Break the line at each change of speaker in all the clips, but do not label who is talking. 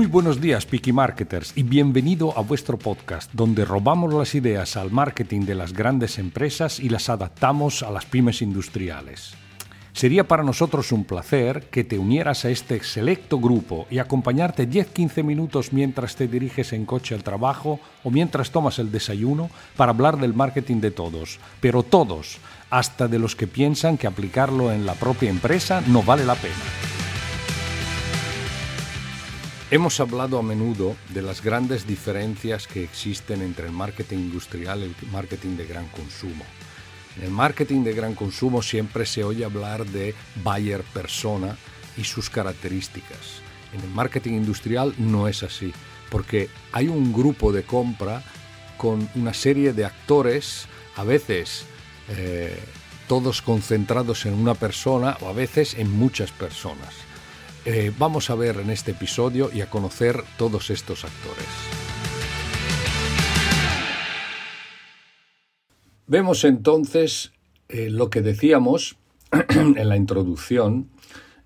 Muy buenos días, Piki Marketers, y bienvenido a vuestro podcast, donde robamos las ideas al marketing de las grandes empresas y las adaptamos a las pymes industriales. Sería para nosotros un placer que te unieras a este selecto grupo y acompañarte 10-15 minutos mientras te diriges en coche al trabajo o mientras tomas el desayuno para hablar del marketing de todos, pero todos, hasta de los que piensan que aplicarlo en la propia empresa no vale la pena. Hemos hablado a menudo de las grandes diferencias que existen entre el marketing industrial y el marketing de gran consumo. En el marketing de gran consumo siempre se oye hablar de buyer persona y sus características. En el marketing industrial no es así, porque hay un grupo de compra con una serie de actores, a veces eh, todos concentrados en una persona o a veces en muchas personas. Eh, vamos a ver en este episodio y a conocer todos estos actores. Vemos entonces eh, lo que decíamos en la introducción,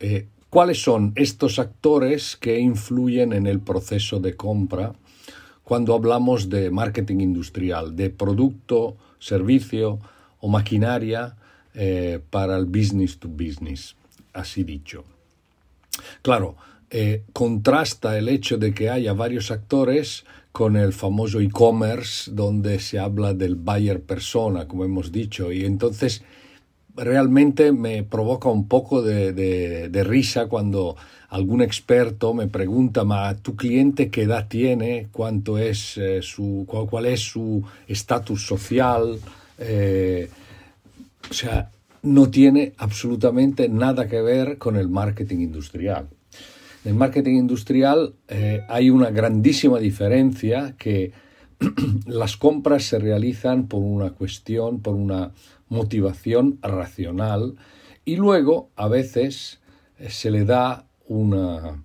eh, cuáles son estos actores que influyen en el proceso de compra cuando hablamos de marketing industrial, de producto, servicio o maquinaria para el business to business, así dicho. Claro, eh, contrasta el hecho de que haya varios actores con el famoso e-commerce donde se habla del buyer persona, como hemos dicho, y entonces realmente me provoca un poco de, risa cuando algún experto me pregunta, ¿ma tu cliente qué edad tiene? ¿Cuánto es eh, su, cuál, es su estatus social? Eh, o sea, no tiene absolutamente nada que ver con el marketing industrial. En el marketing industrial eh, hay una grandísima diferencia que las compras se realizan por una cuestión, por una motivación racional y luego a veces eh, se le da una,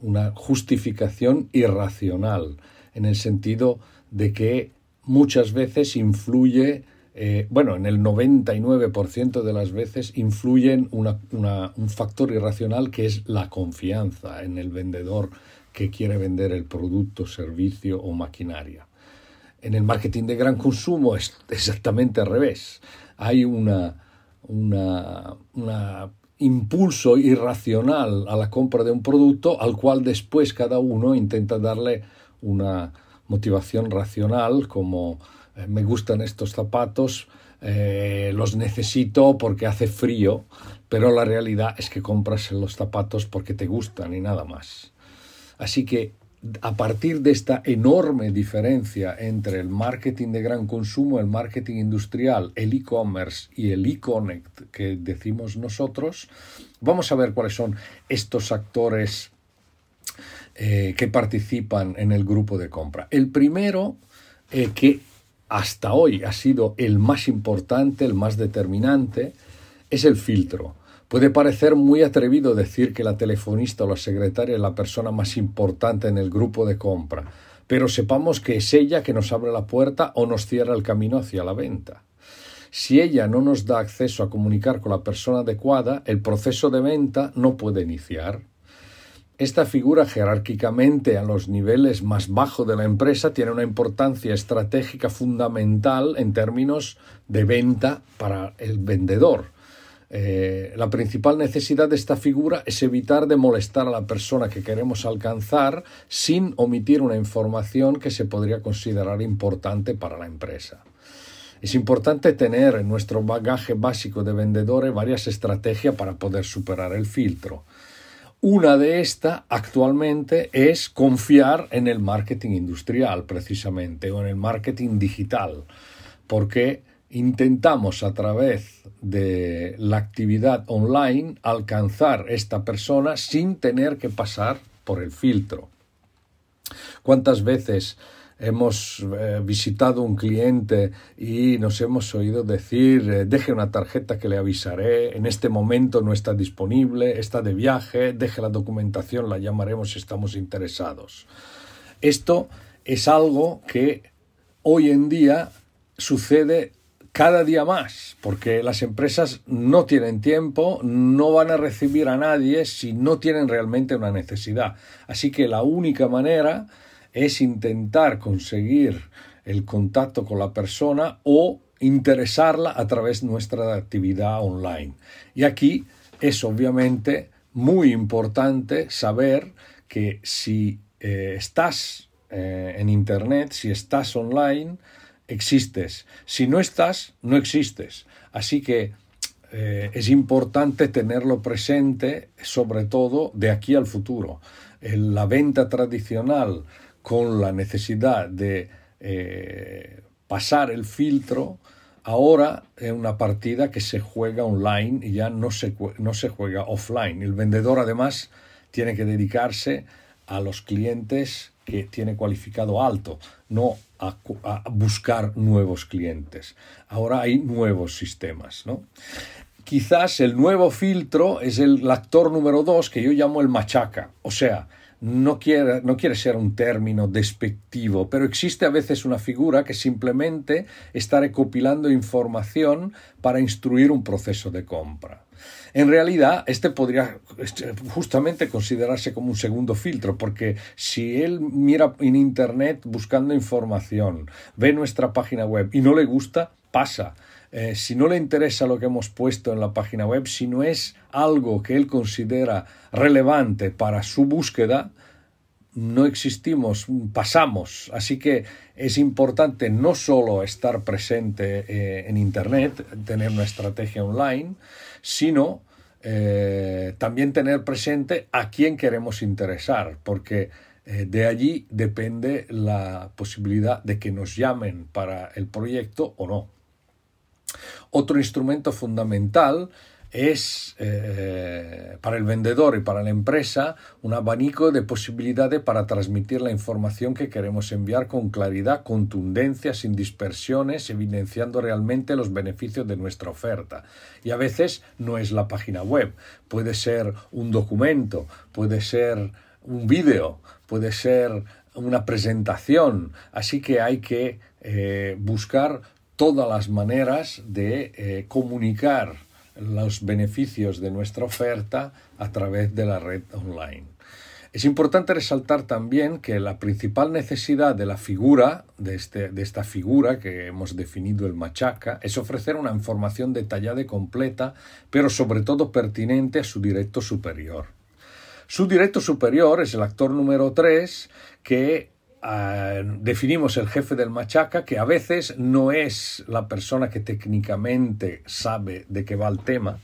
una justificación irracional en el sentido de que muchas veces influye eh, bueno, en el 99% de las veces influyen un factor irracional que es la confianza en el vendedor que quiere vender el producto, servicio o maquinaria. En el marketing de gran consumo es exactamente al revés. Hay un impulso irracional a la compra de un producto al cual después cada uno intenta darle una motivación racional como me gustan estos zapatos, eh, los necesito porque hace frío, pero la realidad es que compras los zapatos porque te gustan y nada más. Así que a partir de esta enorme diferencia entre el marketing de gran consumo, el marketing industrial, el e-commerce y el e-connect que decimos nosotros, vamos a ver cuáles son estos actores eh, que participan en el grupo de compra. El primero, que hasta hoy ha sido el más importante, el más determinante, es el filtro. Puede parecer muy atrevido decir que la telefonista o la secretaria es la persona más importante en el grupo de compra, pero sepamos que es ella que nos abre la puerta o nos cierra el camino hacia la venta. Si ella no nos da acceso a comunicar con la persona adecuada, el proceso de venta no puede iniciar. Esta figura jerárquicamente a los niveles más bajos de la empresa tiene una importancia estratégica fundamental en términos de venta para el vendedor. Eh, la principal necesidad de esta figura es evitar de molestar a la persona que queremos alcanzar sin omitir una información que se podría considerar importante para la empresa. Es importante tener en nuestro bagaje básico de vendedores varias estrategias para poder superar el filtro. Una de estas actualmente es confiar en el marketing industrial, precisamente, o en el marketing digital, porque intentamos a través de la actividad online alcanzar esta persona sin tener que pasar por el filtro. ¿Cuántas veces hemos eh, visitado un cliente y nos hemos oído decir, eh, deje una tarjeta que le avisaré, en este momento no está disponible, está de viaje, deje la documentación, la llamaremos si estamos interesados. Esto es algo que hoy en día sucede cada día más, porque las empresas no tienen tiempo, no van a recibir a nadie si no tienen realmente una necesidad. Así que la única manera es intentar conseguir el contacto con la persona o interesarla a través de nuestra actividad online. Y aquí es obviamente muy importante saber que si eh, estás eh, en Internet, si estás online, existes. Si no estás, no existes. Así que eh, es importante tenerlo presente, sobre todo de aquí al futuro. la venta tradicional con la necesidad de eh, pasar el filtro, ahora es una partida que se juega online y ya no se, no se juega offline. El vendedor además tiene que dedicarse a los clientes que tiene cualificado alto, no a, buscar nuevos clientes. Ahora hay nuevos sistemas. ¿no? Quizás el nuevo filtro es el actor número dos que yo llamo el machaca. O sea, no quiere, no quiere ser un término despectivo, pero existe a veces una figura que simplemente está recopilando información para instruir un proceso de compra. En realidad, este podría este, justamente considerarse como un segundo filtro, porque si él mira en Internet buscando información, ve nuestra página web y no le gusta, pasa. Eh, si no le interesa lo que hemos puesto en la página web, si no es algo que él considera relevante para su búsqueda, no existimos, pasamos. Así que es importante no solo estar presente eh, en Internet, tener una estrategia online, sino eh, también tener presente a quién queremos interesar, porque de allí depende la posibilidad de que nos llamen para el proyecto o no. Otro instrumento fundamental es eh, para el vendedor y para la empresa un abanico de posibilidades para transmitir la información que queremos enviar con claridad, contundencia, sin dispersiones, evidenciando realmente los beneficios de nuestra oferta. Y a veces no es la página web, puede ser un documento, puede ser un vídeo, puede ser una presentación, así que hay que eh, buscar todas las maneras de eh, comunicar los beneficios de nuestra oferta a través de la red online. Es importante resaltar también que la principal necesidad de la figura, de, este, de, esta figura que hemos definido el machaca, es ofrecer una información detallada y completa, pero sobre todo pertinente a su directo superior. Su directo superior es el actor número 3 que Definimos el jefe del machaca, que a veces no es la persona que técnicamente sabe de qué va el tema,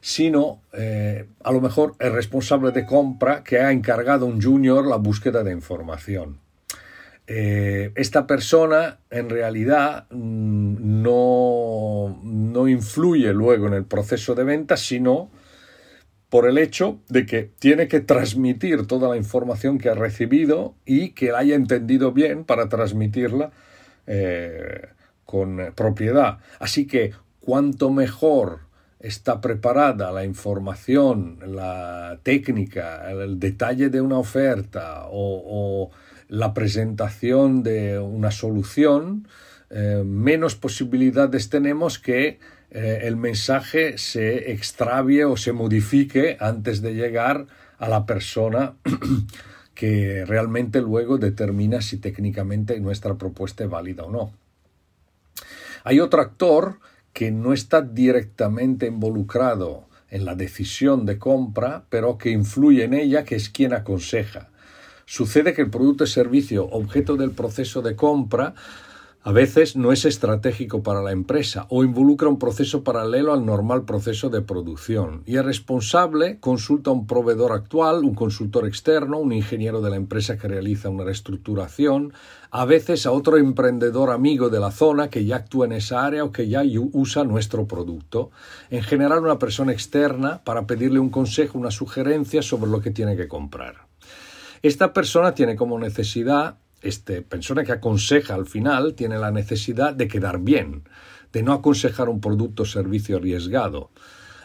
sino eh, a lo mejor el responsable de compra que ha encargado a un junior la búsqueda de información. Eh, esta persona en realidad mm, no, no influye luego en el proceso de venta, sino por el hecho de que tiene que transmitir toda la información que ha recibido y que la haya entendido bien para transmitirla eh, con propiedad. Así que cuanto mejor está preparada la información, la técnica, el detalle de una oferta o, la presentación de una solución, eh, menos posibilidades tenemos que eh, el mensaje se extravie o se modifique antes de llegar a la persona que realmente luego determina si técnicamente nuestra propuesta es válida o no. Hay otro actor que no está directamente involucrado en la decisión de compra, pero que influye en ella, que es quien aconseja. Sucede que el producto o servicio objeto del proceso de compra a veces no es estratégico para la empresa o involucra un proceso paralelo al normal proceso de producción y el responsable consulta a un proveedor actual, un consultor externo, un ingeniero de la empresa que realiza una reestructuración, a veces a otro emprendedor amigo de la zona que ya actúa en esa área o que ya usa nuestro producto, en general una persona externa para pedirle un consejo, una sugerencia sobre lo que tiene que comprar. Esta persona tiene como necesidad este, persona que aconseja al final tiene la necesidad de quedar bien, de no aconsejar un producto o servicio arriesgado.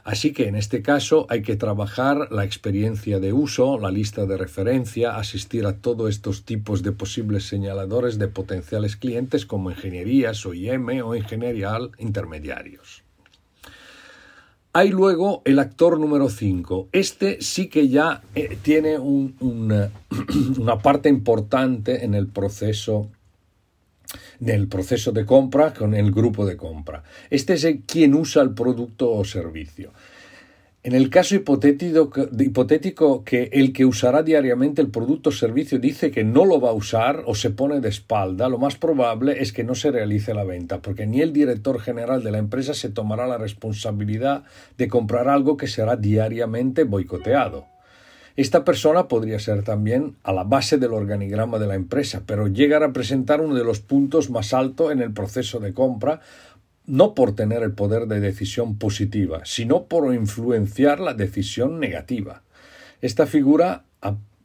Así que en este caso hay que trabajar la experiencia de uso, la lista de referencia, asistir a todos estos tipos de posibles señaladores de potenciales clientes como ingenierías, OIM o ingeniería intermediarios. Hay luego el actor número 5. Este sí que ya eh, tiene una parte importante en el proceso del proceso de compra con el grupo de compra. Este es el, quien usa el producto o servicio. En el caso hipotético, que el que usará diariamente el producto o servicio dice que no lo va a usar o se pone de espalda, lo más probable es que no se realice la venta, porque ni el director general de la empresa se tomará la responsabilidad de comprar algo que será diariamente boicoteado. Esta persona podría ser también a la base del organigrama de la empresa, pero llega a representar uno de los puntos más altos en el proceso de compra, no por tener el poder de decisión positiva, sino por influenciar la decisión negativa. Esta figura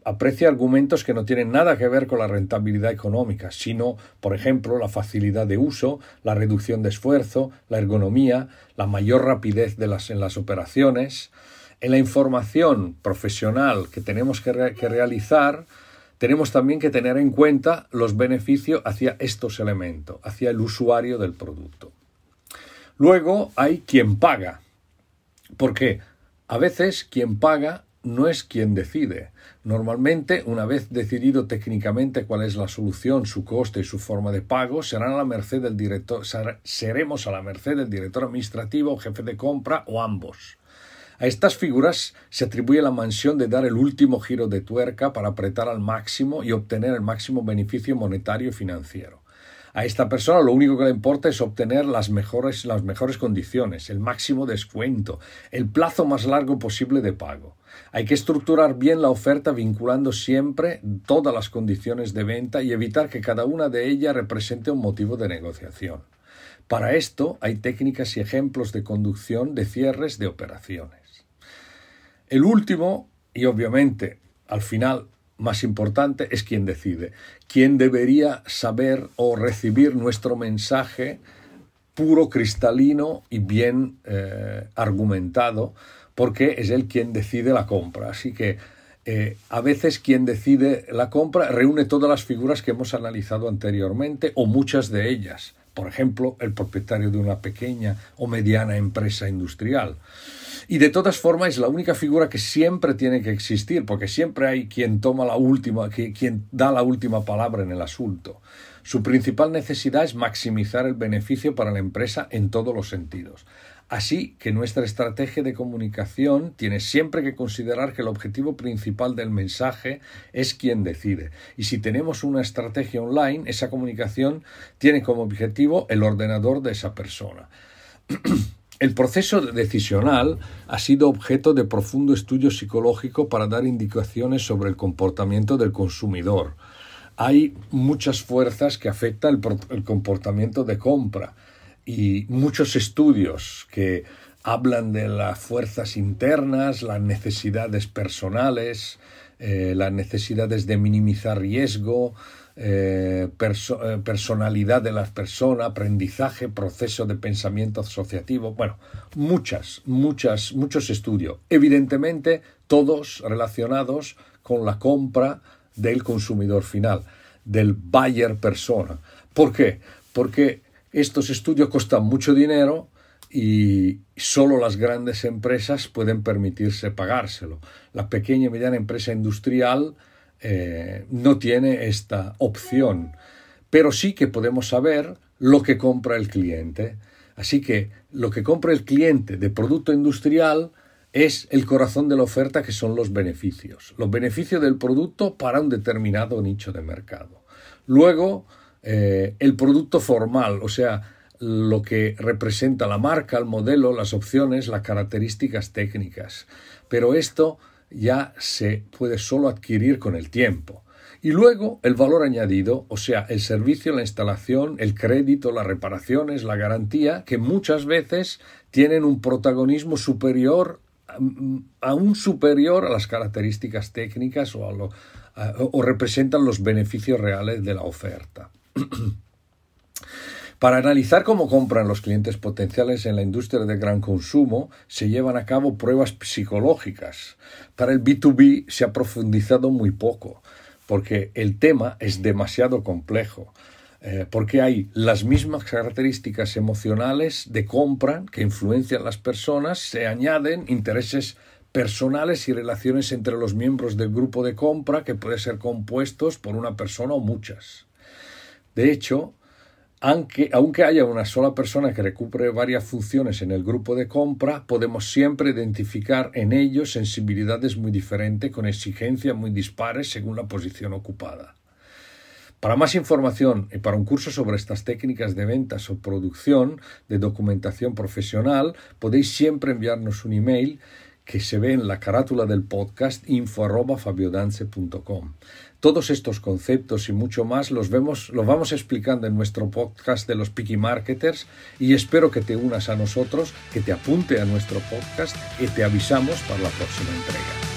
aprecia argumentos que no tienen nada que ver con la rentabilidad económica, sino, por ejemplo, la facilidad de uso, la reducción de esfuerzo, la ergonomía, la mayor rapidez en las operaciones, en la información profesional que tenemos que, realizar, tenemos también que tener en cuenta los beneficios hacia estos elementos, hacia el usuario del producto. Luego hay quien paga, porque a veces quien paga no es quien decide. Normalmente, una vez decidido técnicamente cuál es la solución, su coste y su forma de pago, a la merced del director, seremos a la merced del director administrativo, jefe de compra o ambos. A estas figuras se atribuye la mansión de dar el último giro de tuerca para apretar al máximo y obtener el máximo beneficio monetario y financiero. A esta persona lo único que le importa es obtener las mejores, las mejores condiciones, el máximo descuento, el plazo más largo posible de pago. Hay que estructurar bien la oferta vinculando siempre todas las condiciones de venta y evitar que cada una de ellas represente un motivo de negociación. Para esto hay técnicas y ejemplos de conducción de cierres de operaciones. El último, y obviamente al final más importante, es quien decide. Quien debería saber o recibir nuestro mensaje puro, cristalino y bien eh, argumentado, porque es él quien decide la compra. Así que eh, a veces quien decide la compra reúne todas las figuras que hemos analizado anteriormente o muchas de ellas. Por ejemplo, el propietario de una pequeña o mediana empresa industrial. Y de todas formas es la única figura que siempre tiene que existir, porque siempre hay quien toma la última, quien da la última palabra en el asunto. Su principal necesidad es maximizar el beneficio para la empresa en todos los sentidos. Así que nuestra estrategia de comunicación tiene siempre que considerar que el objetivo principal del mensaje es quien decide. Y si tenemos una estrategia online, esa comunicación tiene como objetivo el ordenador de esa persona. El proceso decisional ha sido objeto de profundo estudio psicológico para dar indicaciones sobre el comportamiento del consumidor. Hay muchas fuerzas que afectan el, comportamiento de compra y muchos estudios que hablan de las fuerzas internas, las necesidades personales, eh, las necesidades de minimizar riesgo, eh, eh, personalidad de las personas, aprendizaje, proceso de pensamiento asociativo, bueno, muchas, muchas, muchos estudios. Evidentemente, todos relacionados con la compra del consumidor final, del buyer persona. ¿Por qué? Porque estos estudios costan mucho dinero y solo las grandes empresas pueden permitirse pagárselo. La pequeña y mediana empresa industrial eh, no tiene esta opción, pero sí que podemos saber lo que compra el cliente. Así que lo que compra el cliente de producto industrial es el corazón de la oferta que son los beneficios, los beneficios del producto para un determinado nicho de mercado. Luego, eh, el producto formal, o sea, lo que representa la marca, el modelo, las opciones, las características técnicas. Pero esto ya se puede solo adquirir con el tiempo. Y luego el valor añadido, o sea, el servicio, la instalación, el crédito, las reparaciones, la garantía, que muchas veces tienen un protagonismo superior, mm, aún superior a las características técnicas o, o representan los beneficios reales de la oferta. Para analizar cómo compran los clientes potenciales en la industria de gran consumo, se llevan a cabo pruebas psicológicas. Para el B2B se ha profundizado muy poco, porque el tema es demasiado complejo. Eh, porque hay las mismas características emocionales de compra que influencian las personas, se añaden intereses personales y relaciones entre los miembros del grupo de compra que pueden ser compuestos por una persona o muchas. De hecho, aunque, aunque, haya una sola persona que recupere varias funciones en el grupo de compra, podemos siempre identificar en ellos sensibilidades muy diferentes con exigencias muy dispares según la posición ocupada. Para más información y para un curso sobre estas técnicas de ventas o producción de documentación profesional, podéis siempre enviarnos un email que se ve en la carátula del podcast info@fabiodance.com. Todos estos conceptos y mucho más los vemos, los vamos explicando en nuestro podcast de los Picky Marketers y espero que te unas a nosotros, que te apunte a nuestro podcast y te avisamos para la próxima entrega.